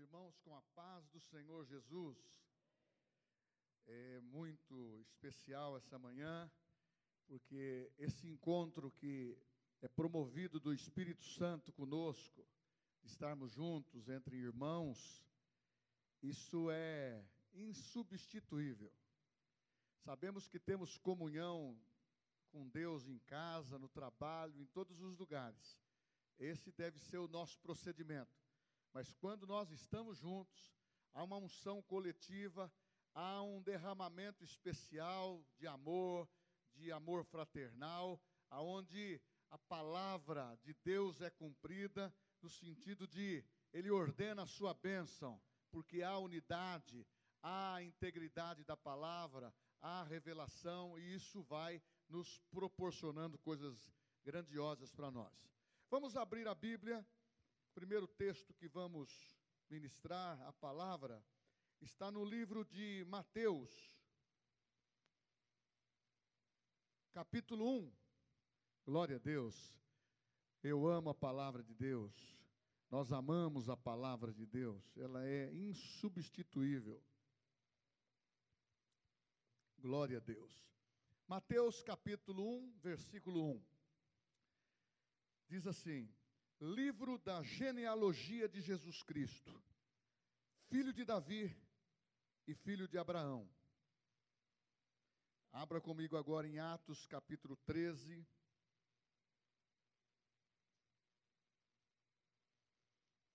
irmãos com a paz do Senhor Jesus. É muito especial essa manhã, porque esse encontro que é promovido do Espírito Santo conosco, estarmos juntos entre irmãos, isso é insubstituível. Sabemos que temos comunhão com Deus em casa, no trabalho, em todos os lugares. Esse deve ser o nosso procedimento. Mas quando nós estamos juntos, há uma unção coletiva, há um derramamento especial de amor, de amor fraternal, aonde a palavra de Deus é cumprida no sentido de ele ordena a sua bênção, porque há unidade, há integridade da palavra, há revelação e isso vai nos proporcionando coisas grandiosas para nós. Vamos abrir a Bíblia primeiro texto que vamos ministrar, a palavra, está no livro de Mateus, capítulo 1. Glória a Deus. Eu amo a palavra de Deus. Nós amamos a palavra de Deus. Ela é insubstituível. Glória a Deus. Mateus capítulo 1, versículo 1. Diz assim: livro da genealogia de Jesus Cristo, filho de Davi e filho de Abraão. Abra comigo agora em Atos capítulo 13.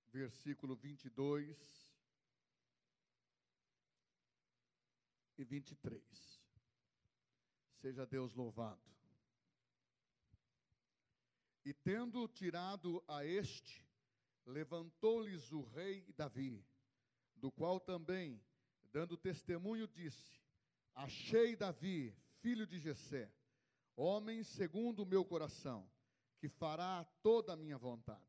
Versículo 22 e 23. Seja Deus louvado. E tendo tirado a este, levantou-lhes o rei Davi, do qual também, dando testemunho, disse: Achei Davi, filho de Jessé, homem segundo o meu coração, que fará toda a minha vontade.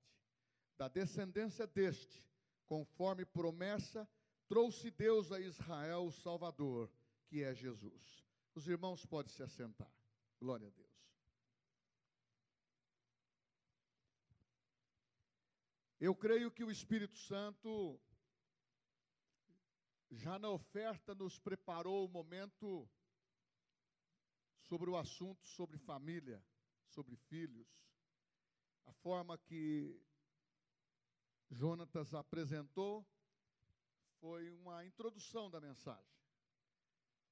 Da descendência deste, conforme promessa, trouxe Deus a Israel o Salvador, que é Jesus. Os irmãos podem se assentar. Glória a Deus. Eu creio que o Espírito Santo, já na oferta, nos preparou o momento sobre o assunto sobre família, sobre filhos. A forma que Jonatas apresentou foi uma introdução da mensagem.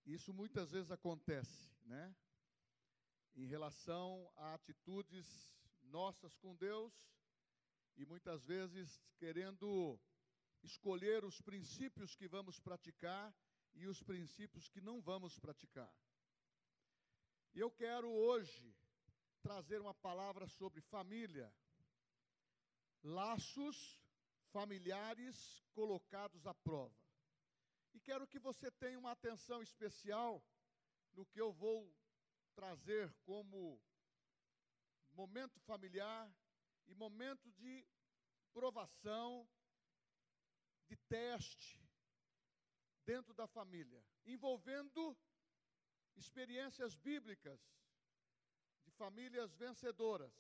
Isso muitas vezes acontece, né? Em relação a atitudes nossas com Deus e muitas vezes querendo escolher os princípios que vamos praticar e os princípios que não vamos praticar. E eu quero hoje trazer uma palavra sobre família, laços familiares colocados à prova. E quero que você tenha uma atenção especial no que eu vou trazer como momento familiar e momento de provação, de teste dentro da família, envolvendo experiências bíblicas de famílias vencedoras.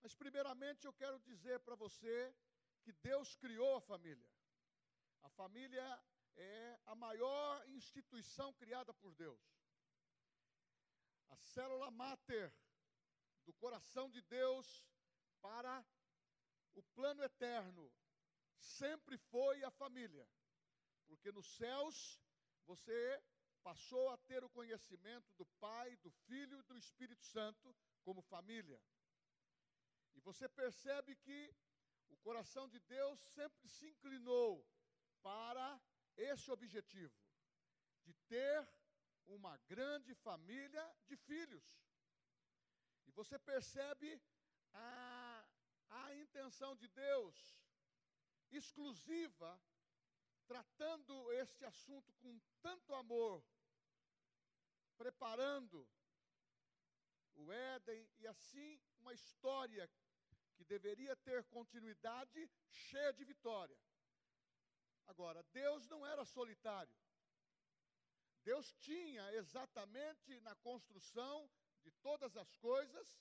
Mas, primeiramente, eu quero dizer para você que Deus criou a família. A família é a maior instituição criada por Deus. A célula máter do coração de Deus para o plano eterno sempre foi a família, porque nos céus você passou a ter o conhecimento do Pai, do Filho e do Espírito Santo como família. E você percebe que o coração de Deus sempre se inclinou para esse objetivo, de ter uma grande família de filhos. E você percebe a, a intenção de Deus exclusiva, tratando este assunto com tanto amor, preparando o Éden e assim uma história que deveria ter continuidade cheia de vitória. Agora, Deus não era solitário. Deus tinha exatamente na construção de todas as coisas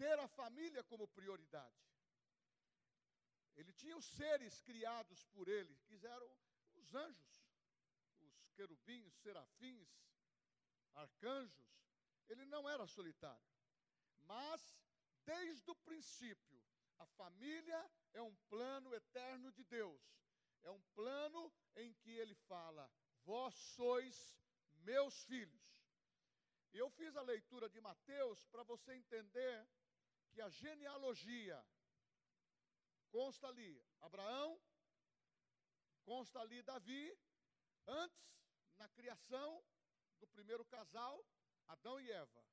ter a família como prioridade. Ele tinha os seres criados por ele, que eram os anjos, os querubins, serafins, arcanjos. Ele não era solitário. Mas, desde o princípio, a família é um plano eterno de Deus. É um plano em que ele fala: Vós sois meus filhos. Eu fiz a leitura de Mateus para você entender que a genealogia consta ali Abraão, consta ali Davi, antes, na criação do primeiro casal, Adão e Eva.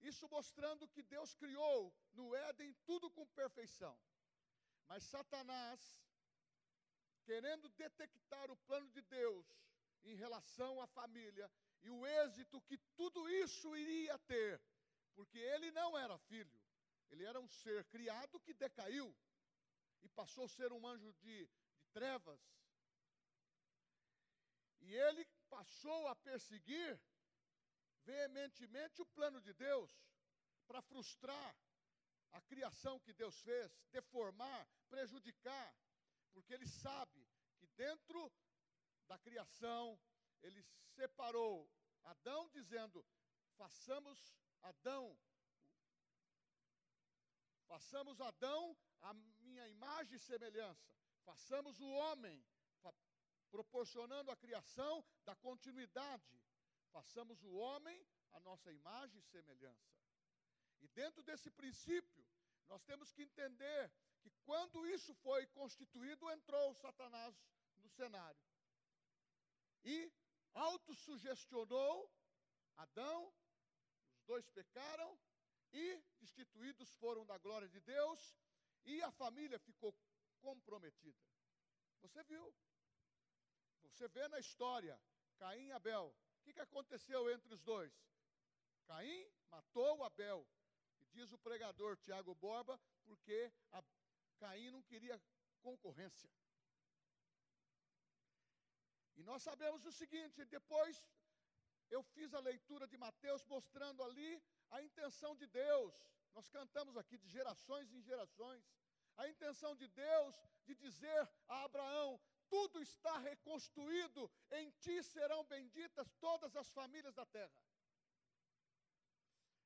Isso mostrando que Deus criou no Éden tudo com perfeição. Mas Satanás, querendo detectar o plano de Deus em relação à família e o êxito que tudo isso iria ter, porque ele não era filho, ele era um ser criado que decaiu e passou a ser um anjo de, de trevas. E ele passou a perseguir veementemente o plano de Deus para frustrar a criação que Deus fez, deformar, prejudicar, porque ele sabe que dentro da criação ele separou Adão dizendo: façamos Adão façamos Adão a minha imagem e semelhança. Façamos o homem, proporcionando a criação da continuidade façamos o homem a nossa imagem e semelhança. E dentro desse princípio, nós temos que entender que quando isso foi constituído, entrou Satanás no cenário. E autossugestionou Adão, dois pecaram e destituídos foram da glória de Deus e a família ficou comprometida. Você viu? Você vê na história Caim e Abel que, que aconteceu entre os dois? Caim matou Abel. E diz o pregador Tiago Borba, porque a, Caim não queria concorrência. E nós sabemos o seguinte: depois eu fiz a leitura de Mateus mostrando ali a intenção de Deus. Nós cantamos aqui de gerações em gerações. A intenção de Deus de dizer a Abraão: tudo está reconstruído, em ti serão benditas todas as famílias da terra.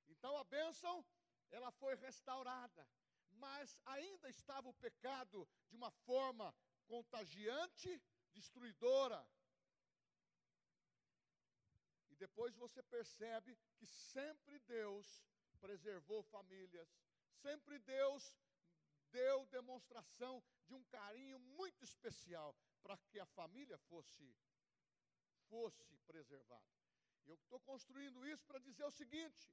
Então a bênção, ela foi restaurada, mas ainda estava o pecado de uma forma contagiante, destruidora. E depois você percebe que sempre Deus preservou famílias, sempre Deus deu demonstração de um carinho muito especial para que a família fosse fosse preservada. Eu estou construindo isso para dizer o seguinte: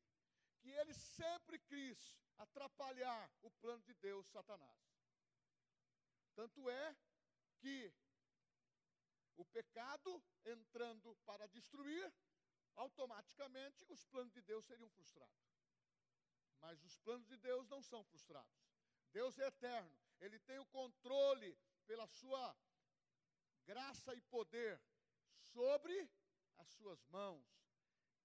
que ele sempre quis atrapalhar o plano de Deus, Satanás. Tanto é que o pecado entrando para destruir, automaticamente os planos de Deus seriam frustrados. Mas os planos de Deus não são frustrados. Deus é eterno, ele tem o controle pela sua graça e poder sobre as suas mãos.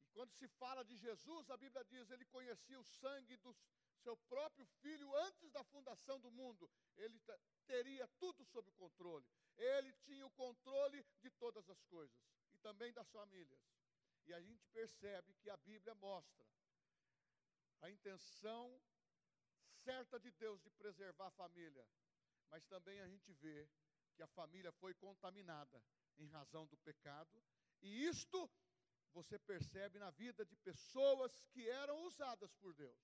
E quando se fala de Jesus, a Bíblia diz: ele conhecia o sangue do seu próprio filho antes da fundação do mundo. Ele teria tudo sob controle. Ele tinha o controle de todas as coisas e também das famílias. E a gente percebe que a Bíblia mostra a intenção certa de Deus de preservar a família, mas também a gente vê que a família foi contaminada em razão do pecado, e isto você percebe na vida de pessoas que eram usadas por Deus.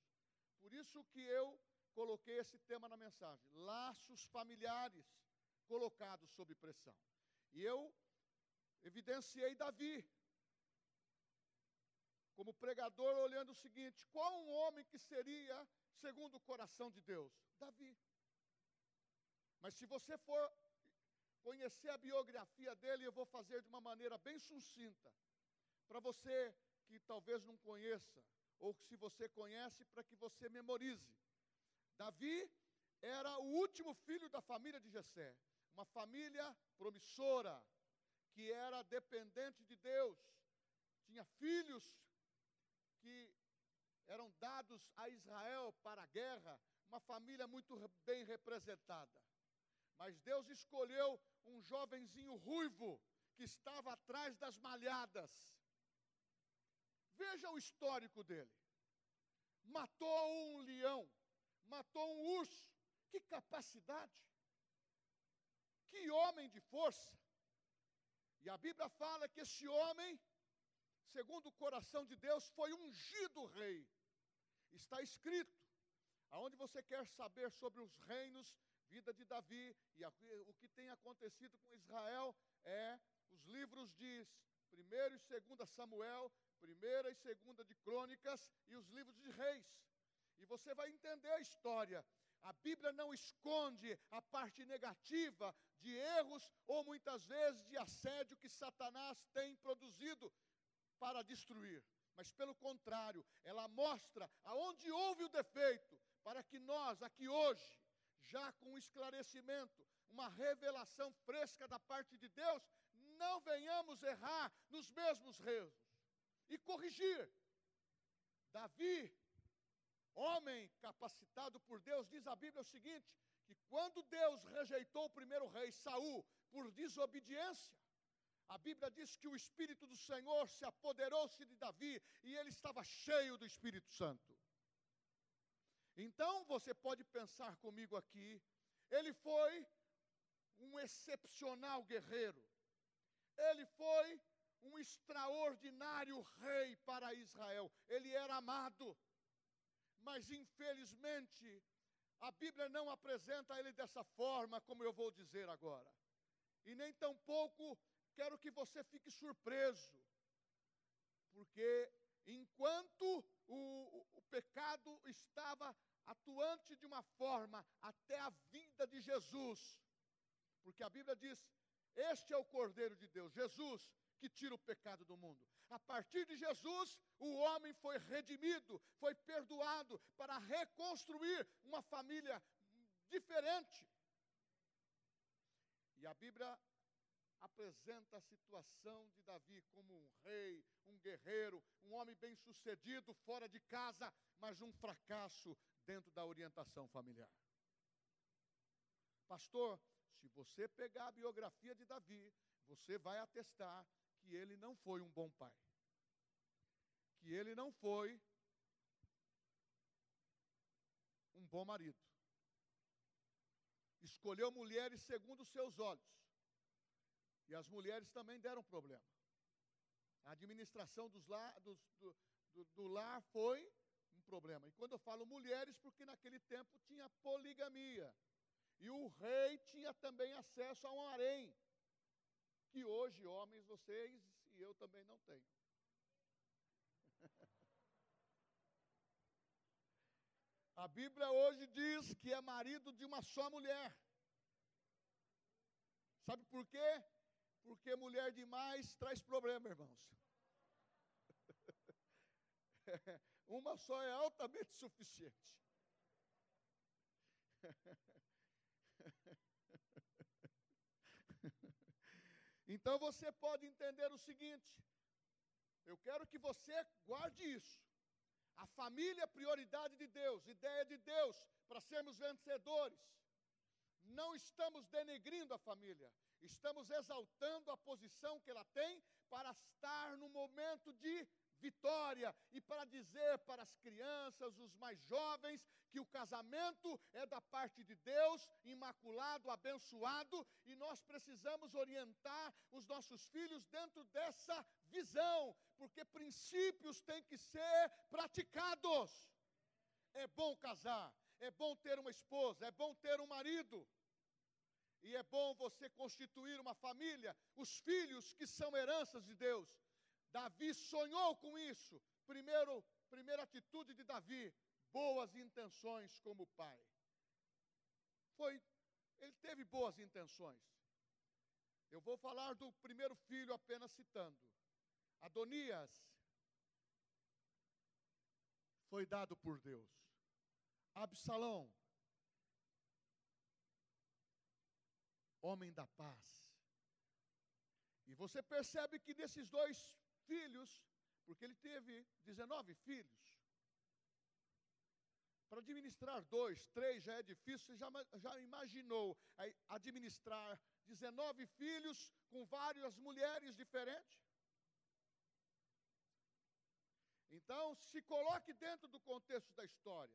Por isso que eu coloquei esse tema na mensagem: laços familiares colocados sob pressão. E eu evidenciei Davi como pregador olhando o seguinte: qual um homem que seria segundo o coração de Deus? Davi. Mas se você for conhecer a biografia dele, eu vou fazer de uma maneira bem sucinta. Para você que talvez não conheça, ou que se você conhece, para que você memorize. Davi era o último filho da família de Jessé, uma família promissora, que era dependente de Deus. Tinha filhos que eram dados a Israel para a guerra, uma família muito bem representada. Mas Deus escolheu um jovenzinho ruivo que estava atrás das malhadas. Veja o histórico dele. Matou um leão, matou um urso. Que capacidade! Que homem de força! E a Bíblia fala que esse homem, segundo o coração de Deus, foi ungido rei. Está escrito, aonde você quer saber sobre os reinos, vida de Davi e a, o que tem acontecido com Israel, é os livros de 1 e 2 Samuel, 1 e 2 de Crônicas e os livros de Reis. E você vai entender a história. A Bíblia não esconde a parte negativa de erros ou muitas vezes de assédio que Satanás tem produzido para destruir. Mas pelo contrário, ela mostra aonde houve o defeito, para que nós, aqui hoje, já com esclarecimento, uma revelação fresca da parte de Deus, não venhamos errar nos mesmos erros e corrigir. Davi, homem capacitado por Deus, diz a Bíblia o seguinte: que quando Deus rejeitou o primeiro rei, Saul, por desobediência, a Bíblia diz que o Espírito do Senhor se apoderou-se de Davi e ele estava cheio do Espírito Santo. Então você pode pensar comigo aqui, ele foi um excepcional guerreiro, ele foi um extraordinário rei para Israel, ele era amado, mas infelizmente a Bíblia não apresenta ele dessa forma, como eu vou dizer agora, e nem tampouco quero que você fique surpreso, porque enquanto o, o, pecado estava atuante de uma forma até a vinda de Jesus, porque a Bíblia diz: Este é o Cordeiro de Deus, Jesus, que tira o pecado do mundo. A partir de Jesus, o homem foi redimido, foi perdoado para reconstruir uma família diferente. E a Bíblia apresenta a situação de Davi como um rei, um guerreiro, um homem bem-sucedido fora de casa, mas um fracasso dentro da orientação familiar. Pastor, se você pegar a biografia de Davi, você vai atestar que ele não foi um bom pai. Que ele não foi um bom marido. Escolheu mulheres segundo os seus olhos e as mulheres também deram problema. A administração dos lar, dos, do, do, do lar foi um problema. E quando eu falo mulheres, porque naquele tempo tinha poligamia. E o rei tinha também acesso a um harém, que hoje, homens, vocês e eu também não tenho. A Bíblia hoje diz que é marido de uma só mulher. Sabe por quê? Porque mulher demais traz problema, irmãos. Uma só é altamente suficiente. Então você pode entender o seguinte: eu quero que você guarde isso. A família é prioridade de Deus, ideia de Deus para sermos vencedores. Não estamos denegrindo a família, estamos exaltando a posição que ela tem para estar no momento de vitória e para dizer para as crianças, os mais jovens, que o casamento é da parte de Deus, imaculado, abençoado, e nós precisamos orientar os nossos filhos dentro dessa visão, porque princípios têm que ser praticados. É bom casar, é bom ter uma esposa, é bom ter um marido. E é bom você constituir uma família, os filhos que são heranças de Deus. Davi sonhou com isso. Primeiro, primeira atitude de Davi, boas intenções como pai. Foi, ele teve boas intenções. Eu vou falar do primeiro filho apenas citando. Adonias foi dado por Deus. Absalão homem da paz. E você percebe que desses dois filhos, porque ele teve 19 filhos, Para administrar dois, três já é difícil, você já, já imaginou administrar 19 filhos com várias mulheres diferentes? Então, se coloque dentro do contexto da história.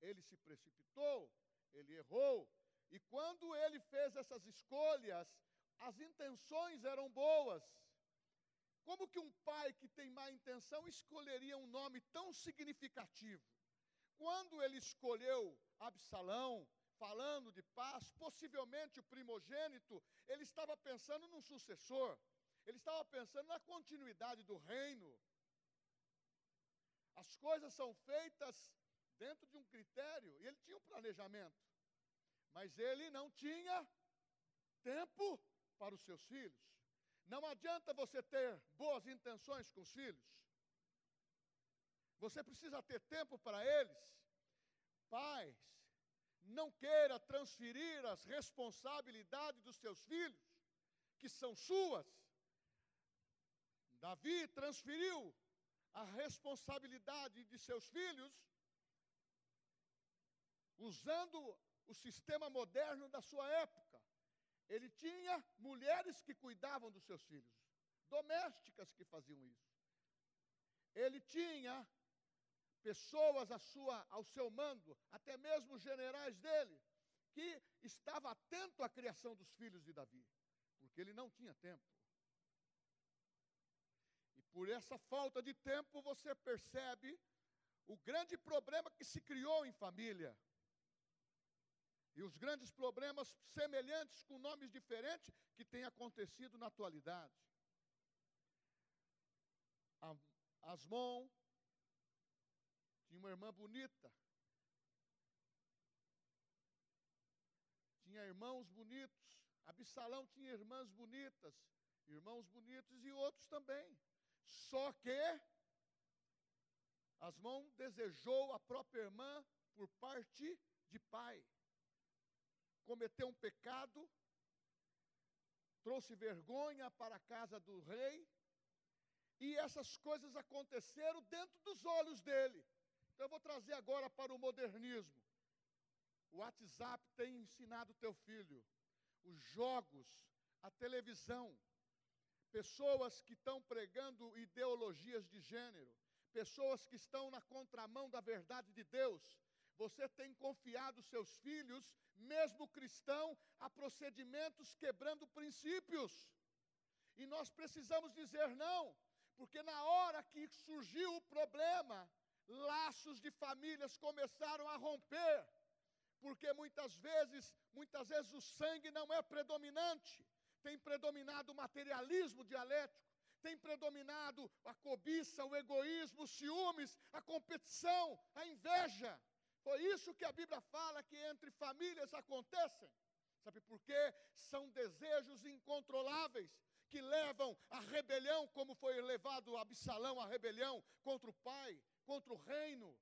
Ele se precipitou, ele errou, e quando ele fez essas escolhas, as intenções eram boas. Como que um pai que tem má intenção escolheria um nome tão significativo? Quando ele escolheu Absalão, falando de paz, possivelmente o primogênito, ele estava pensando num sucessor, ele estava pensando na continuidade do reino. As coisas são feitas dentro de um critério, e ele tinha um planejamento, mas ele não tinha tempo para os seus filhos. Não adianta você ter boas intenções com os filhos. Você precisa ter tempo para eles. Pais, não queira transferir as responsabilidades dos seus filhos, que são suas. Davi transferiu a responsabilidade de seus filhos usando o sistema moderno da sua época. Ele tinha mulheres que cuidavam dos seus filhos, domésticas que faziam isso. Ele tinha pessoas à sua, ao seu mando, até mesmo generais dele, que estava atento à criação dos filhos de Davi, porque ele não tinha tempo. E por essa falta de tempo você percebe o grande problema que se criou em família. E os grandes problemas semelhantes com nomes diferentes que têm acontecido na atualidade. Asmon tinha uma irmã bonita. Tinha irmãos bonitos. Absalão tinha irmãs bonitas, irmãos bonitos e outros também. Só que Asmon desejou a própria irmã por parte de pai cometeu um pecado, trouxe vergonha para a casa do rei, e essas coisas aconteceram dentro dos olhos dele. Então eu vou trazer agora para o modernismo. O WhatsApp tem ensinado teu filho, os jogos, a televisão, pessoas que estão pregando ideologias de gênero, pessoas que estão na contramão da verdade de Deus, você tem confiado seus filhos, mesmo cristão, a procedimentos quebrando princípios. E nós precisamos dizer não, porque na hora que surgiu o problema, laços de famílias começaram a romper, porque muitas vezes, muitas vezes o sangue não é predominante, tem predominado o materialismo dialético, tem predominado a cobiça, o egoísmo, os ciúmes, a competição, a inveja. Foi isso que a Bíblia fala que entre famílias acontecem. Sabe por quê? São desejos incontroláveis que levam à rebelião, como foi levado Absalão à rebelião contra o pai, contra o reino.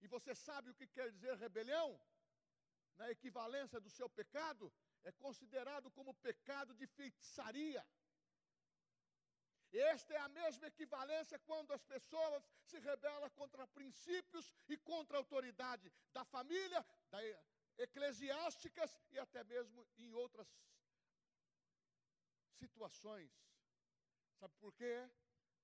E você sabe o que quer dizer rebelião? Na equivalência do seu pecado, é considerado como pecado de feitiçaria. Esta é a mesma equivalência quando as pessoas se rebelam contra princípios e contra a autoridade da família, da eclesiásticas e até mesmo em outras situações. Sabe por quê?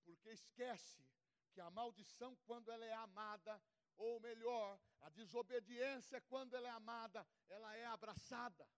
Porque esquece que a maldição, quando ela é amada, ou melhor, a desobediência, quando ela é amada, ela é abraçada.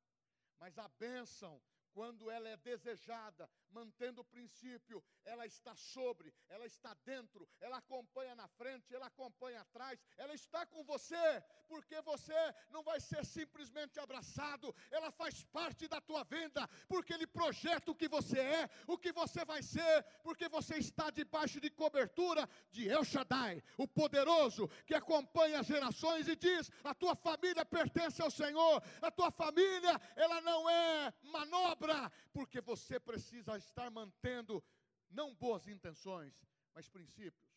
Mas a bênção, quando ela é desejada, mantendo o princípio, ela está sobre, ela está dentro, ela acompanha na frente, ela acompanha atrás, ela está com você, porque você não vai ser simplesmente abraçado, ela faz parte da tua vida, porque ele projeta o que você é, o que você vai ser, porque você está debaixo de cobertura de El Shaddai, o poderoso que acompanha as gerações e diz: a tua família pertence ao Senhor, a tua família, ela não é manobra, porque você precisa estar mantendo não boas intenções, mas princípios.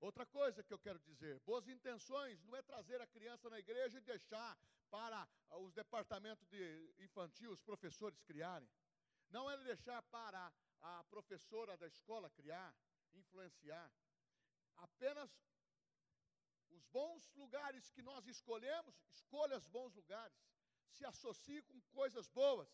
Outra coisa que eu quero dizer: boas intenções não é trazer a criança na igreja e deixar para os departamentos de infantil, os professores criarem. Não é deixar para a professora da escola criar, influenciar. Apenas Os bons lugares que nós escolhemos, escolha os bons lugares. Se associe com coisas boas.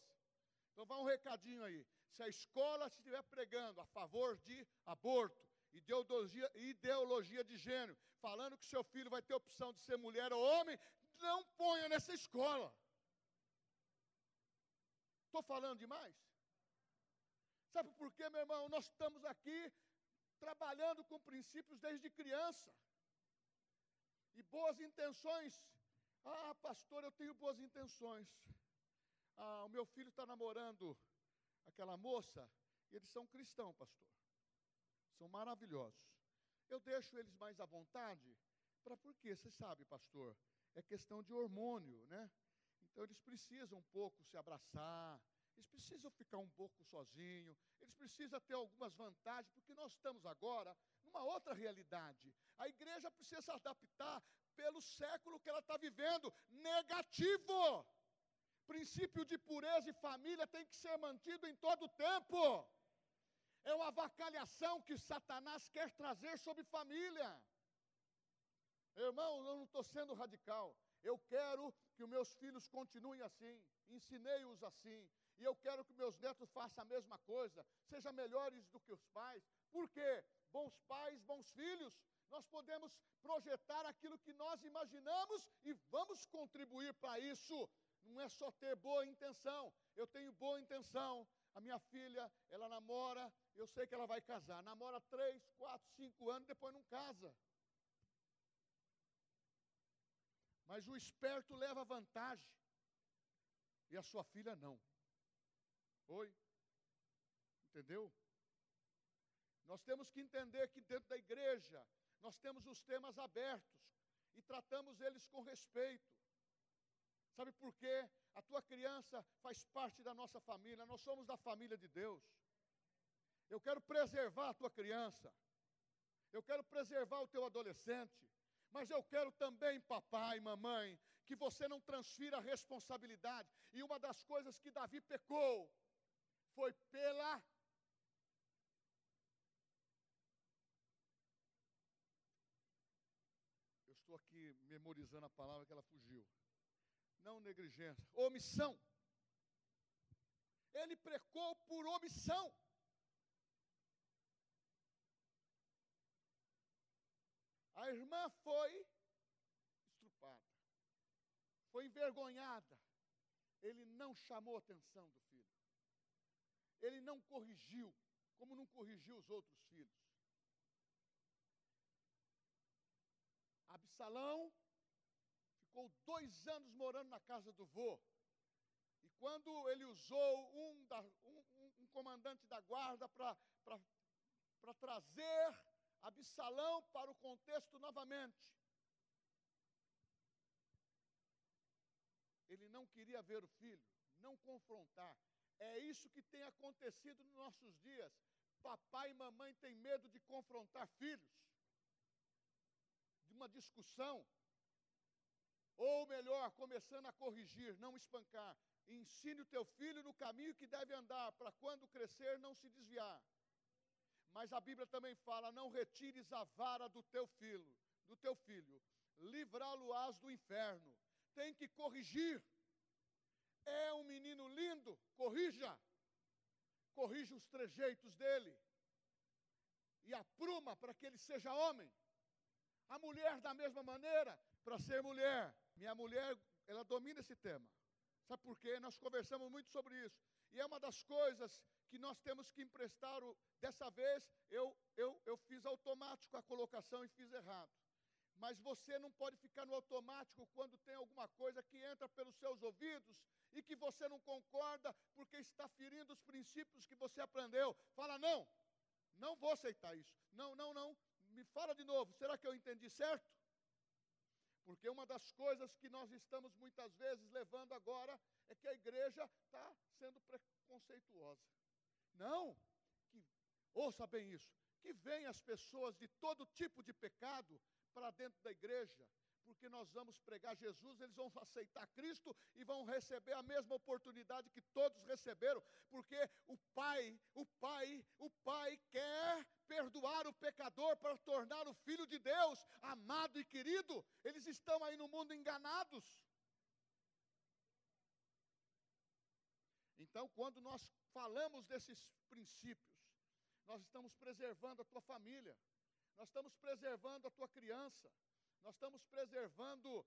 Então vai um recadinho aí. Se a escola estiver pregando a favor de aborto, ideologia, ideologia de gênero, falando que seu filho vai ter opção de ser mulher ou homem, não ponha nessa escola. Estou falando demais? Sabe por quê, meu irmão? Nós estamos aqui trabalhando com princípios desde criança. E boas intenções. Ah, pastor, eu tenho boas intenções. Ah, o meu filho está namorando aquela moça, e eles são cristãos, pastor. São maravilhosos. Eu deixo eles mais à vontade, para por quê? Você sabe, pastor, é questão de hormônio, né? Então eles precisam um pouco se abraçar, eles precisam ficar um pouco sozinhos, eles precisam ter algumas vantagens, porque nós estamos agora numa outra realidade. A igreja precisa se adaptar pelo século que ela está vivendo, negativo. Princípio de pureza e família tem que ser mantido em todo o tempo. É uma avacalhação que Satanás quer trazer sobre família. Irmão, eu não estou sendo radical. Eu quero que os meus filhos continuem assim. Ensinei-os assim. E eu quero que meus netos façam a mesma coisa, sejam melhores do que os pais. Por quê? Bons pais, bons filhos. Nós podemos projetar aquilo que nós imaginamos e vamos contribuir para isso. Não é só ter boa intenção. Eu tenho boa intenção. A minha filha, ela namora, eu sei que ela vai casar. Namora três, quatro, cinco anos, depois não casa. Mas o esperto leva vantagem. E a sua filha não. Oi? Entendeu? Nós temos que entender que dentro da igreja nós temos os temas abertos e tratamos eles com respeito. Sabe por quê? A tua criança faz parte da nossa família, nós somos da família de Deus. Eu quero preservar a tua criança, eu quero preservar o teu adolescente, mas eu quero também, papai, mamãe, que você não transfira a responsabilidade. E uma das coisas que Davi pecou foi pela Eu estou aqui memorizando a palavra que ela fugiu. Não negligência, omissão. Ele precou por omissão. A irmã foi estrupada, foi envergonhada. Ele não chamou a atenção do filho ele não corrigiu, como não corrigiu os outros filhos. Absalão ficou dois anos morando na casa do vô. E quando ele usou um, da, um, um, comandante da guarda para trazer Absalão para o contexto novamente, ele não queria ver o filho, não confrontar, é isso que tem acontecido nos nossos dias. Papai e mamãe têm medo de confrontar filhos, de uma discussão, ou melhor, começando a corrigir, não espancar. Ensine o teu filho no caminho que deve andar, para quando crescer não se desviar. Mas a Bíblia também fala: não retires a vara do teu filho, do teu filho, livrá-lo-ás do inferno. Tem que corrigir. É um menino lindo, corrija. Corrija os trejeitos dele. E apruma para que ele seja homem. A mulher, da mesma maneira, para ser mulher. Minha mulher, ela domina esse tema. Sabe por quê? Nós conversamos muito sobre isso. E é uma das coisas que nós temos que emprestar. O, dessa vez, eu, eu, eu fiz automático a colocação e fiz errado. Mas você não pode ficar no automático quando tem alguma coisa que entra pelos seus ouvidos e que você não concorda porque está ferindo os princípios que você aprendeu. Fala, não, não vou aceitar isso. Não, não, não. Me fala de novo, será que eu entendi certo? Porque uma das coisas que nós estamos muitas vezes levando agora é que a igreja está sendo preconceituosa. Não, que, ouça bem isso, que vem as pessoas de todo tipo de pecado para dentro da igreja, porque nós vamos pregar Jesus, eles vão aceitar Cristo e vão receber a mesma oportunidade que todos receberam, porque o Pai, o Pai, o Pai quer perdoar o pecador para tornar o filho de Deus amado e querido. Eles estão aí no mundo enganados. Então, quando nós falamos desses princípios, nós estamos preservando a tua família, nós estamos preservando a tua criança, nós estamos preservando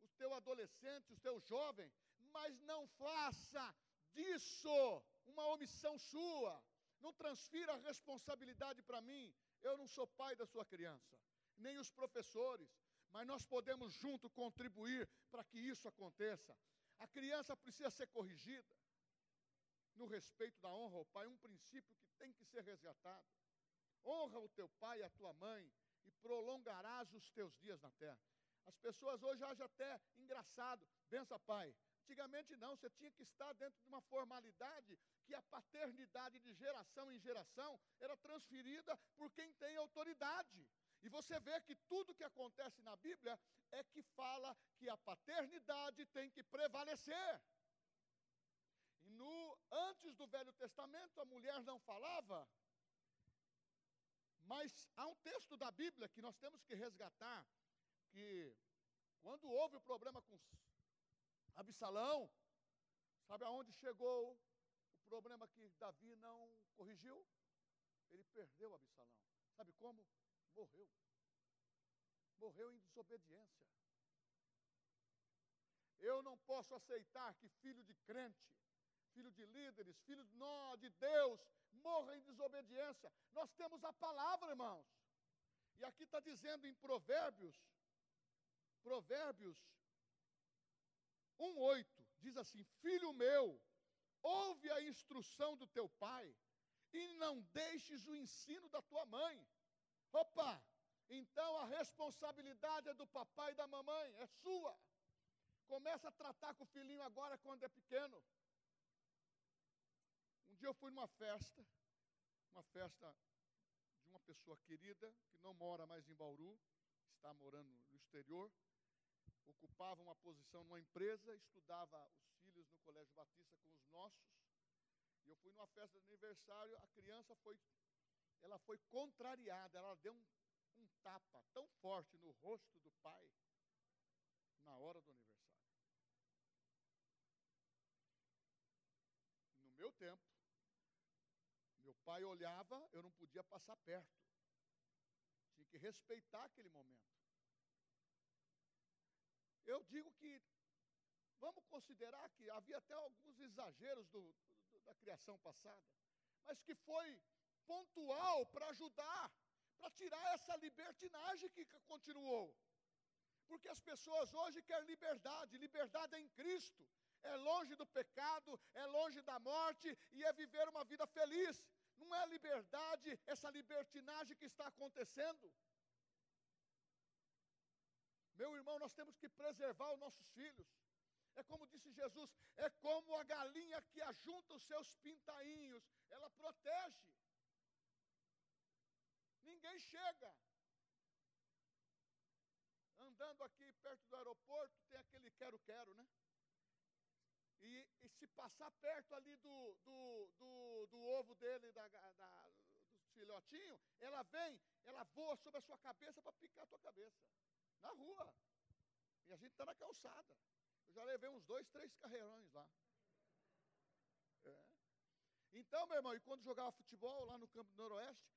o teu adolescente, o teu jovem, mas não faça disso uma omissão sua. Não transfira a responsabilidade para mim. Eu não sou pai da sua criança, nem os professores, mas nós podemos junto contribuir para que isso aconteça. A criança precisa ser corrigida no respeito da honra ao pai, um princípio que tem que ser resgatado. Honra o teu pai e a tua mãe, e prolongarás os teus dias na terra. As pessoas hoje acham até engraçado, bença pai. Antigamente não, você tinha que estar dentro de uma formalidade que a paternidade de geração em geração era transferida por quem tem autoridade. E você vê que tudo que acontece na Bíblia é que fala que a paternidade tem que prevalecer. E no antes do Velho Testamento a mulher não falava, mas há um texto da Bíblia que nós temos que resgatar, que quando houve o problema com Absalão, sabe aonde chegou o problema que Davi não corrigiu? Ele perdeu Absalão. Sabe como? Morreu. Morreu em desobediência. Eu não posso aceitar que filho de crente, filho de líderes, filho de Deus, morra em desobediência. Nós temos a palavra, irmãos. E aqui está dizendo em Provérbios, Provérbios 1,8, diz assim: Filho meu, ouve a instrução do teu pai, e não deixes o ensino da tua mãe. Opa! Então a responsabilidade é do papai e da mamãe, é sua. Começa a tratar com o filhinho agora quando é pequeno. Um dia eu fui numa festa, uma festa de uma pessoa querida, que não mora mais em Bauru, está morando no exterior, ocupava uma posição numa empresa, estudava os filhos no Colégio Batista com os nossos. E eu fui numa festa de aniversário, a criança foi, ela foi contrariada, ela deu um, um tapa tão forte no rosto do pai na hora do aniversário. No meu tempo, pai olhava, eu não podia passar perto. Tinha que respeitar aquele momento. Eu digo que vamos considerar que havia até alguns exageros do, do, da criação passada, mas que foi pontual para ajudar, para tirar essa libertinagem que continuou. Porque as pessoas hoje querem liberdade, liberdade é em Cristo, é longe do pecado, é longe da morte e é viver uma vida feliz. Não é liberdade, essa libertinagem que está acontecendo. Meu irmão, nós temos que preservar os nossos filhos. É como disse Jesus, é como a galinha que ajunta os seus pintainhos, ela protege. Ninguém chega. Andando aqui perto do aeroporto, tem aquele quero-quero, né? E, e, se passar perto ali do, do, do, do ovo dele, da, da, do filhotinho, ela vem, ela voa sobre a sua cabeça para picar a tua cabeça. Na rua. E a gente está na calçada. Eu já levei uns dois, três carreirões lá. É. Então, meu irmão, e quando jogava futebol lá no campo do Noroeste,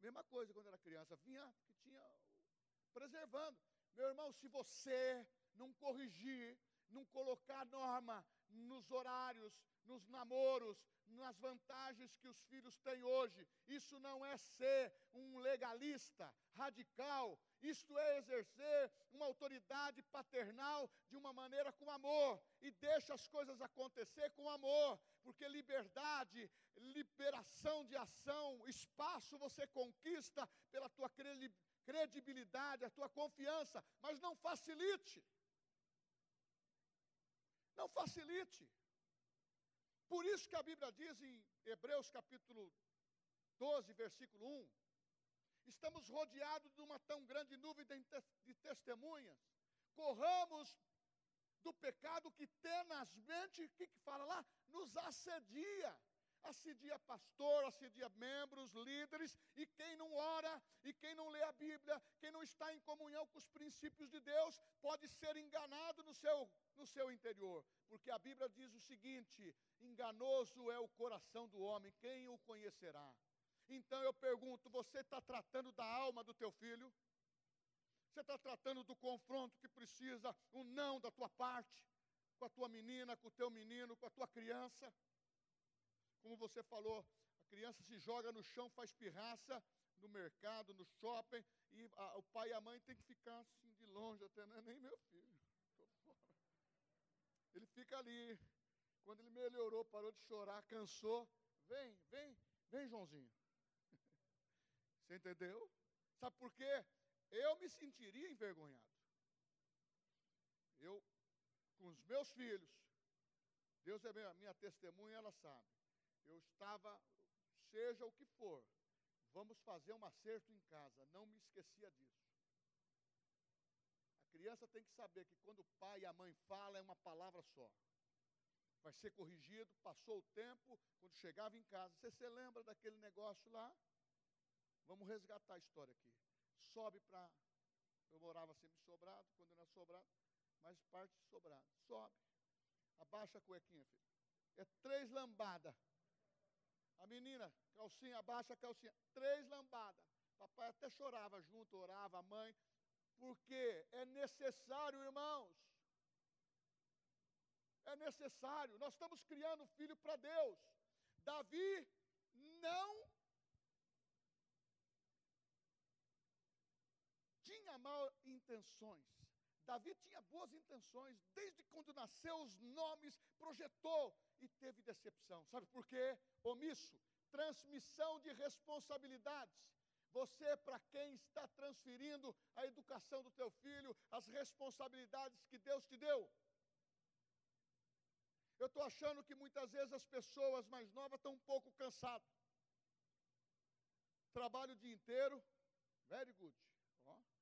mesma coisa quando era criança, vinha que tinha preservando. Meu irmão, se você não corrigir, não colocar norma nos horários, nos namoros, nas vantagens que os filhos têm hoje. Isso não é ser um legalista radical, isto é exercer uma autoridade paternal de uma maneira com amor e deixa as coisas acontecer com amor, porque liberdade, liberação de ação, espaço você conquista pela tua credibilidade, a tua confiança, mas não facilite. Não facilite. Por isso que a Bíblia diz em Hebreus capítulo 12, versículo 1, estamos rodeados de uma tão grande nuvem de testemunhas. corramos do pecado que tenazmente, o que, que fala lá? Nos assedia. Assedia pastor, assedia membros, líderes, e quem não ora, e quem não lê a Bíblia, quem não está em comunhão com os princípios de Deus, pode ser enganado no seu, no seu interior. Porque a Bíblia diz o seguinte: enganoso é o coração do homem, quem o conhecerá? Então eu pergunto: você está tratando da alma do teu filho? Você está tratando do confronto que precisa, um não da tua parte, com a tua menina, com o teu menino, com a tua criança? Como você falou, a criança se joga no chão, faz pirraça no mercado, no shopping, e a, o pai e a mãe têm que ficar assim de longe, até não é nem meu filho. Ele fica ali. Quando ele melhorou, parou de chorar, cansou. Vem, vem, vem, Joãozinho. Você entendeu? Sabe por quê? Eu me sentiria envergonhado. Eu, com os meus filhos, Deus é minha, minha testemunha, ela sabe. Eu estava, seja o que for, vamos fazer um acerto em casa. Não me esquecia disso. A criança tem que saber que quando o pai e a mãe falam, é uma palavra só. Vai ser corrigido, passou o tempo, quando chegava em casa. Você se lembra daquele negócio lá? Vamos resgatar a história aqui. Sobe para. Eu morava sempre sobrado, quando eu era sobrado, mas parte sobrado. Sobe. Abaixa a cuequinha, filho. É três lambadas. A menina, calcinha, abaixa a calcinha. Três lambadas. Papai até chorava junto, orava, a mãe. Porque é necessário, irmãos. É necessário. Nós estamos criando filho para Deus. Davi não tinha mal intenções. Davi tinha boas intenções, desde quando nasceu, os nomes, projetou e teve decepção. Sabe por quê? Omisso, transmissão de responsabilidades. Você, para quem está transferindo a educação do teu filho, as responsabilidades que Deus te deu. Eu estou achando que muitas vezes as pessoas mais novas estão um pouco cansadas. Trabalho o dia inteiro, very good. Ó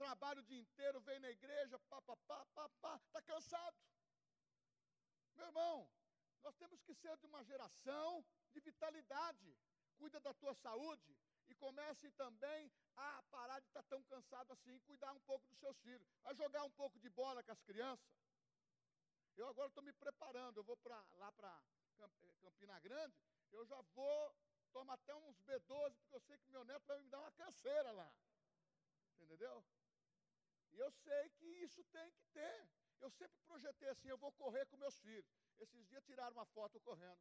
trabalha o dia inteiro, vem na igreja, pá, pá, pá, pá, pá, está cansado. Meu irmão, nós temos que ser de uma geração de vitalidade. Cuida da tua saúde e comece também a parar de estar tá tão cansado assim, cuidar um pouco dos seus filhos, a jogar um pouco de bola com as crianças. Eu agora estou me preparando, eu vou pra, lá para eh, Campina Grande, eu já vou tomar até uns B12, porque eu sei que meu neto vai me dar uma canseira lá. Entendeu? E eu sei que isso tem que ter. Eu sempre projetei assim, eu vou correr com meus filhos. Esses dias tiraram uma foto correndo.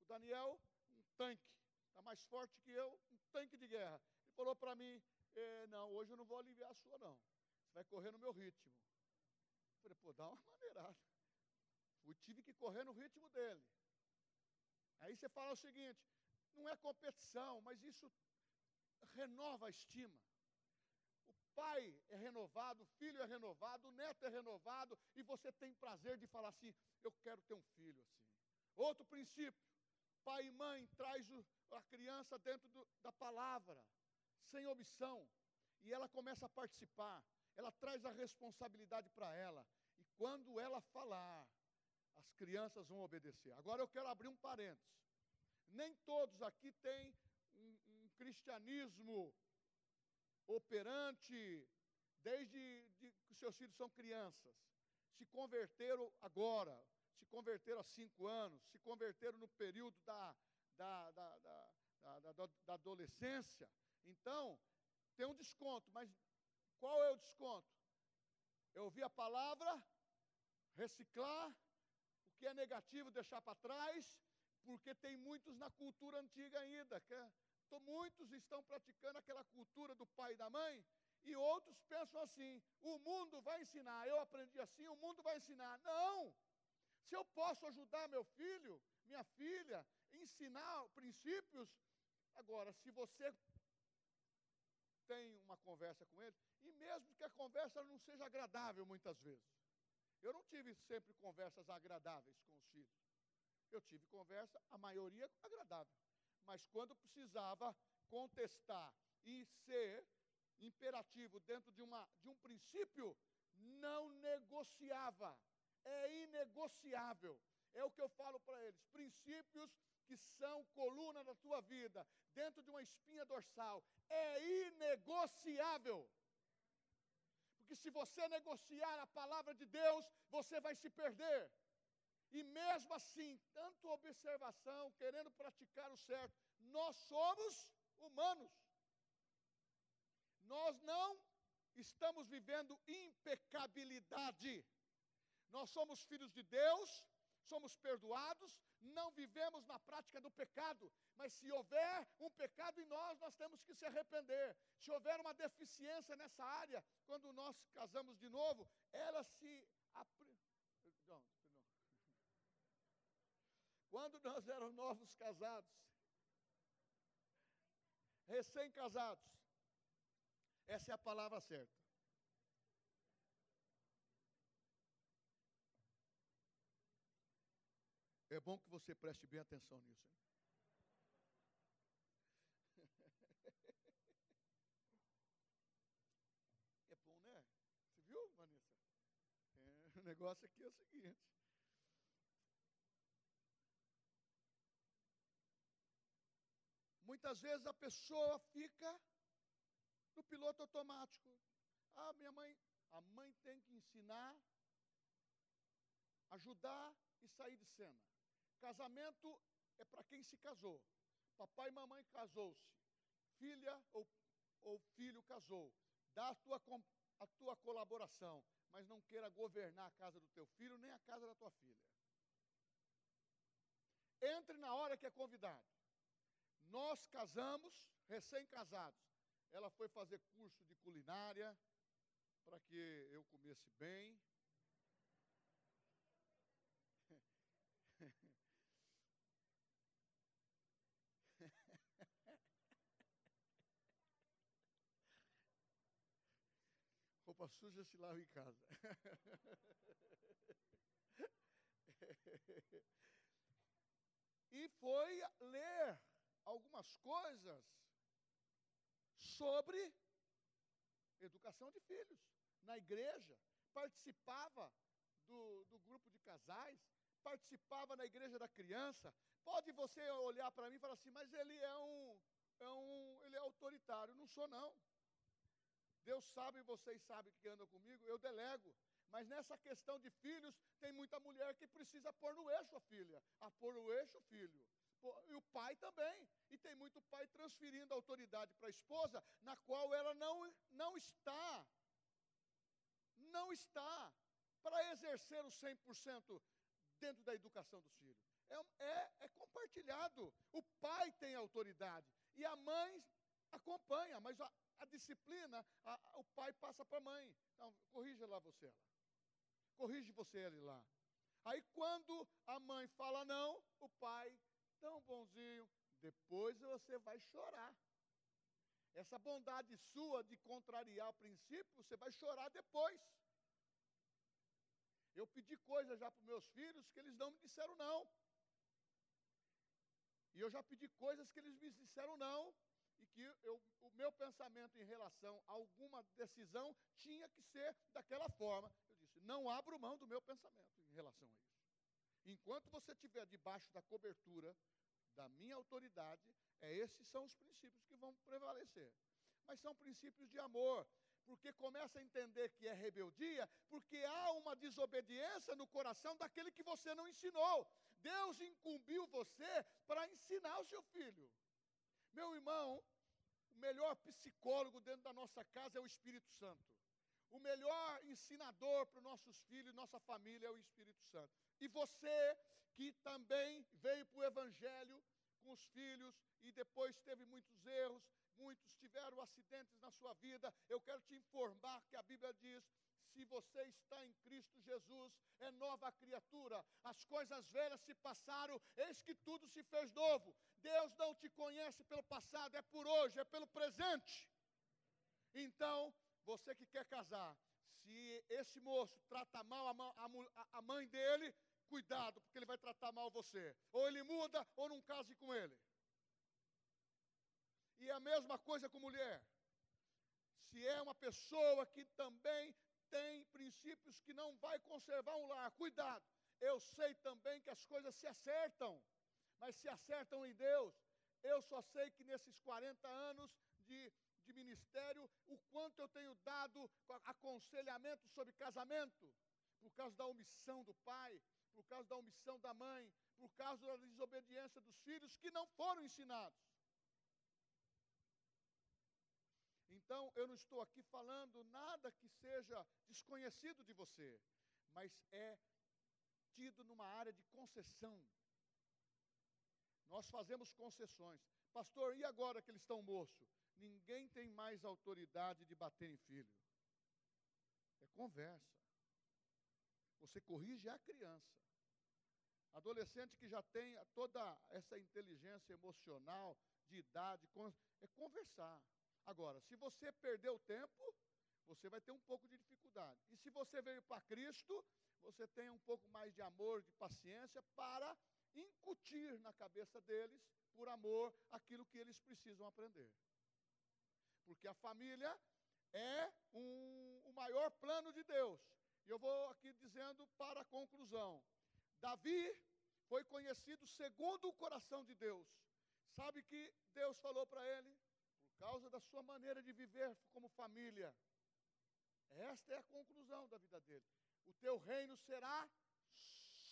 O Daniel, um tanque, está mais forte que eu, um tanque de guerra. Ele falou para mim, eh, não, hoje eu não vou aliviar a sua não. Você vai correr no meu ritmo. Eu falei, pô, dá uma maneirada. Fui, tive que correr no ritmo dele. Aí você fala o seguinte, não é competição, mas isso renova a estima pai é renovado, o filho é renovado, o neto é renovado, e você tem prazer de falar assim: eu quero ter um filho assim. Outro princípio: pai e mãe traz a criança dentro do, da palavra, sem omissão, e ela começa a participar, ela traz a responsabilidade para ela, e quando ela falar, as crianças vão obedecer. Agora eu quero abrir um parênteses. Nem todos aqui têm um, um cristianismo operante desde de, que seus filhos são crianças, se converteram agora, se converteram há cinco anos, se converteram no período da, da, da, da, da, da adolescência. Então, tem um desconto, mas qual é o desconto? Eu ouvi a palavra, reciclar, o que é negativo deixar para trás, porque tem muitos na cultura antiga ainda, que é então, muitos estão praticando aquela cultura do pai e da mãe, e outros pensam assim: o mundo vai ensinar, eu aprendi assim, o mundo vai ensinar. Não! Se eu posso ajudar meu filho, minha filha, ensinar princípios, agora, se você tem uma conversa com ele, e mesmo que a conversa não seja agradável muitas vezes. Eu não tive sempre conversas agradáveis com os filhos. Eu tive conversa, a maioria agradável mas quando precisava contestar e ser imperativo dentro de, uma, de um princípio, negociava, é inegociável. É o que eu falo para eles: princípios que são coluna da tua vida, dentro de uma espinha dorsal, é inegociável. Porque se você negociar a palavra de Deus, você vai se perder. E mesmo assim, tanto observação, querendo praticar o certo, nós somos humanos. Nós não estamos vivendo impecabilidade. Nós somos filhos de Deus, somos perdoados, não vivemos na prática do pecado, mas se houver um pecado em nós, nós temos que se arrepender. Se houver uma deficiência nessa área, quando nós casamos de novo, ela se. Quando nós éramos novos casados, recém-casados, essa é a palavra certa. É bom que você preste bem atenção nisso. Hein? É bom, né? Você viu, Vanessa? É, o negócio aqui é o seguinte. Muitas vezes a pessoa fica no piloto automático. Ah, minha mãe, a mãe tem que ensinar, ajudar e sair de cena. Casamento é para quem se casou. Papai e mamãe casou-se. Filha ou, ou filho casou. Dá a tua, a tua colaboração, mas não queira governar a casa do teu filho nem a casa da tua filha. Entre na hora que é convidado. Nós casamos, recém-casados. Ela foi fazer curso de culinária para que eu comesse bem. Roupa suja se lava em casa. e foi ler algumas coisas sobre educação de filhos na igreja, participava do, do grupo de casais, participava na igreja da criança. Pode você olhar para mim e falar assim, mas ele é um, é um, ele é autoritário. Não sou não. Deus sabe, vocês sabem que andam comigo, eu delego. Mas nessa questão de filhos, tem muita mulher que precisa pôr no eixo a filha, a pôr no eixo o filho. E o pai também. E tem muito pai transferindo a autoridade para a esposa, na qual ela não, não está, não está para exercer o 100% dentro da educação dos filhos. É, é, é compartilhado. O pai tem autoridade e a mãe acompanha, mas a, a disciplina, a, o pai passa para a mãe. Então, corrija lá você ela. Corrige você ele lá. Aí quando a mãe fala não, o pai tão bonzinho, depois você vai chorar. Essa bondade sua de contrariar o princípio, você vai chorar depois. Eu pedi coisas já para meus filhos que eles não me disseram não. E eu já pedi coisas que eles me disseram não, e que eu, o meu pensamento em relação a alguma decisão tinha que ser daquela forma. Eu disse: não abro mão do meu pensamento em relação a isso. Enquanto você estiver debaixo da cobertura da minha autoridade, é, esses são os princípios que vão prevalecer. Mas são princípios de amor, porque começa a entender que é rebeldia, porque há uma desobediência no coração daquele que você não ensinou. Deus incumbiu você para ensinar o seu filho. Meu irmão, o melhor psicólogo dentro da nossa casa é o Espírito Santo. O melhor ensinador para os nossos filhos, nossa família é o Espírito Santo. E você que também veio para o Evangelho com os filhos e depois teve muitos erros, muitos tiveram acidentes na sua vida, eu quero te informar que a Bíblia diz se você está em Cristo Jesus, é nova criatura. As coisas velhas se passaram, eis que tudo se fez novo. Deus não te conhece pelo passado, é por hoje, é pelo presente. Então, você que quer casar, se esse moço trata mal a, mãe dele, cuidado, porque ele vai tratar mal você. Ou ele muda, ou não case com ele. E a mesma coisa com mulher. Se é uma pessoa que também tem princípios que não vai conservar um lar. Cuidado. Eu sei também que as coisas se acertam, mas se acertam em Deus. Eu só sei que nesses 40 anos de, de ministério, o quanto eu tenho dado aconselhamento sobre casamento, por causa da omissão do pai, por causa da omissão da mãe, por causa da desobediência dos filhos que não foram ensinados. Então, eu não estou aqui falando nada que seja desconhecido de você, mas é tido numa área de concessão. Nós fazemos concessões. Pastor, e agora que eles estão moços? Ninguém tem mais autoridade de bater em filho. É conversa. Você corrige a criança. Adolescente que já tem toda essa inteligência emocional, de idade, é conversar. Agora, se você perdeu tempo, você vai ter um pouco de dificuldade. E se você veio para Cristo, você tem um pouco mais de amor, de paciência para incutir na cabeça deles, por amor, aquilo que eles precisam aprender. Porque a família é um, o maior plano de Deus. E eu vou aqui dizendo para a conclusão. Davi foi conhecido segundo o coração de Deus. Sabe que Deus falou para ele? Por causa da sua maneira de viver como família. Esta é a conclusão da vida dele. O teu reino será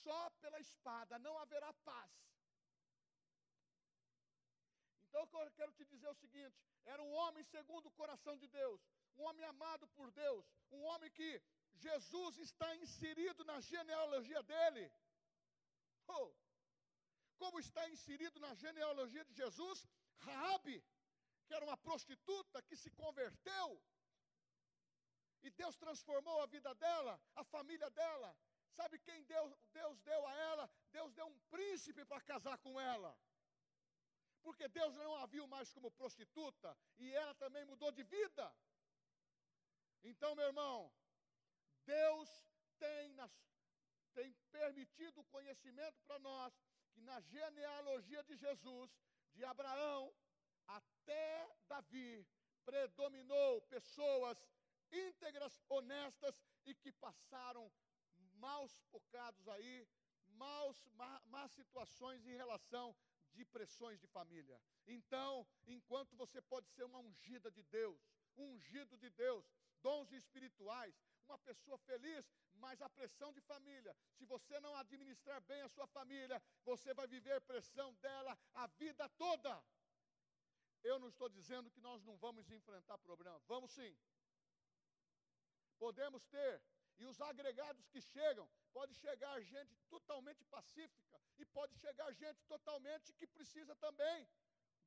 só pela espada, não haverá paz. Então eu quero te dizer o seguinte: era um homem segundo o coração de Deus, um homem amado por Deus, um homem que Jesus está inserido na genealogia dele. Oh, como está inserido na genealogia de Jesus, Raabe, que era uma prostituta que se converteu, e Deus transformou a vida dela, a família dela. Sabe quem Deus, Deus deu a ela? Deus deu um príncipe para casar com ela. Porque Deus não a viu mais como prostituta e ela também mudou de vida. Então, meu irmão, Deus tem, nas, tem permitido o conhecimento para nós que na genealogia de Jesus, de Abraão até Davi, predominou pessoas íntegras, honestas e que passaram maus bocados aí, maus, má, más situações em relação de pressões de família. Então, enquanto você pode ser uma ungida de Deus, um ungido de Deus, dons espirituais, uma pessoa feliz, mas a pressão de família. Se você não administrar bem a sua família, você vai viver pressão dela a vida toda. Eu não estou dizendo que nós não vamos enfrentar problema, vamos sim. Podemos ter, e os agregados que chegam, pode chegar gente totalmente pacífica e pode chegar gente totalmente que precisa também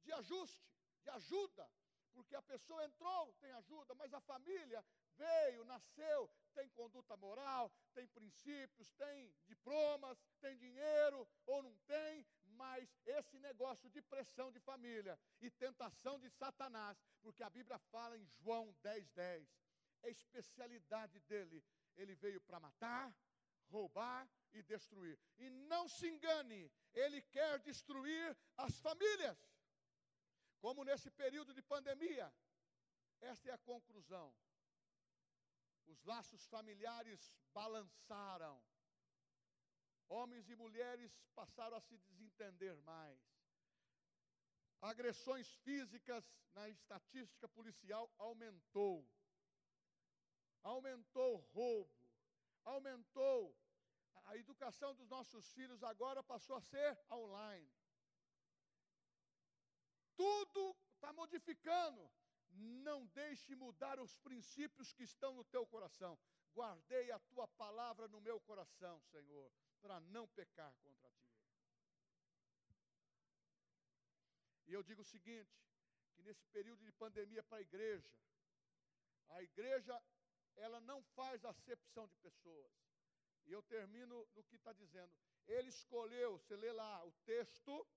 de ajuste, de ajuda, porque a pessoa entrou, tem ajuda, mas a família veio, nasceu, tem conduta moral, tem princípios, tem diplomas, tem dinheiro ou não tem, mas esse negócio de pressão de família e tentação de Satanás, porque a Bíblia fala em João 10, 10, é especialidade dele. Ele veio para matar, roubar e destruir. E não se engane, ele quer destruir as famílias. Como nesse período de pandemia. Esta é a conclusão. Os laços familiares balançaram. Homens e mulheres passaram a se desentender mais. Agressões físicas na estatística policial aumentou aumentou roubo, aumentou. A educação dos nossos filhos agora passou a ser online. Tudo está modificando. Não deixe mudar os princípios que estão no teu coração. Guardei a tua palavra no meu coração, Senhor, para não pecar contra ti. E eu digo o seguinte: que nesse período de pandemia para a igreja, a igreja ela não faz acepção de pessoas. E eu termino no que está dizendo. Ele escolheu, você lê lá o texto,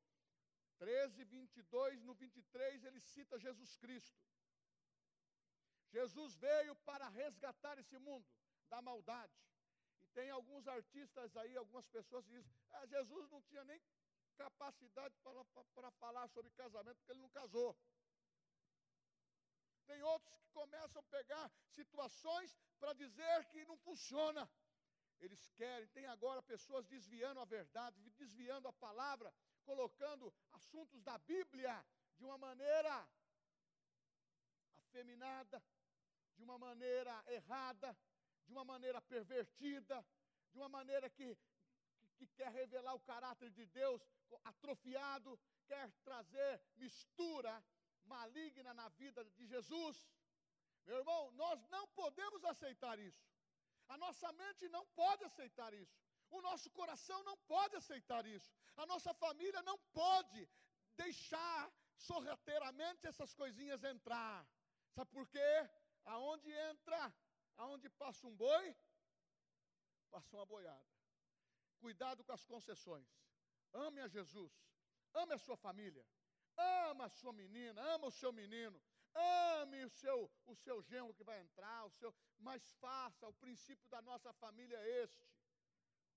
13, 22, no 23, ele cita Jesus Cristo. Jesus veio para resgatar esse mundo da maldade. E tem alguns artistas aí, algumas pessoas que dizem: ah, Jesus não tinha nem capacidade para, para falar sobre casamento, porque ele não casou. Tem outros que começam a pegar situações para dizer que não funciona. Eles querem, tem agora pessoas desviando a verdade, desviando a palavra, colocando assuntos da Bíblia de uma maneira afeminada, de uma maneira errada, de uma maneira pervertida, de uma maneira que, que, que quer revelar o caráter de Deus atrofiado, quer trazer mistura maligna na vida de Jesus. Meu irmão, nós não podemos aceitar isso. A nossa mente não pode aceitar isso. O nosso coração não pode aceitar isso. A nossa família não pode deixar sorrateiramente essas coisinhas entrar. Sabe por quê? Aonde entra, aonde passa um boi, passa uma boiada. Cuidado com as concessões. Ame a Jesus. Ame a sua família. Ama a sua menina, ama o seu menino. Ame o seu, o seu genro que vai entrar, o seu, mas faça, o princípio da nossa família é este.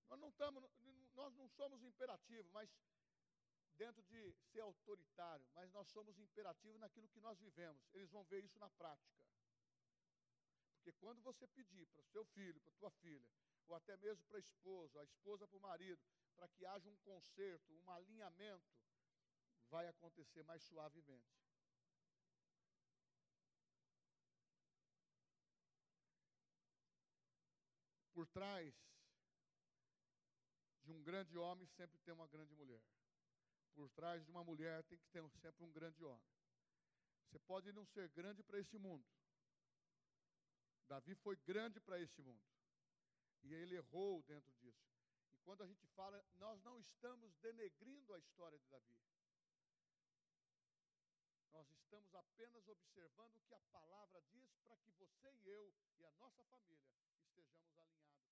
Nós não, estamos, nós não somos imperativos, mas dentro de ser autoritário, mas nós somos imperativos naquilo que nós vivemos. Eles vão ver isso na prática. Porque quando você pedir para o seu filho, para a tua filha, ou até mesmo para a esposa, a esposa para o marido, para que haja um conserto, um alinhamento, vai acontecer mais suavemente. Por trás de um grande homem sempre tem uma grande mulher. Por trás de uma mulher tem que ter sempre um grande homem. Você pode não ser grande para esse mundo. Davi foi grande para esse mundo. E ele errou dentro disso. E quando a gente fala, nós não estamos denegrindo a história de Davi. Nós estamos apenas observando o que a palavra diz para que você e eu e a nossa família estejamos alinhados.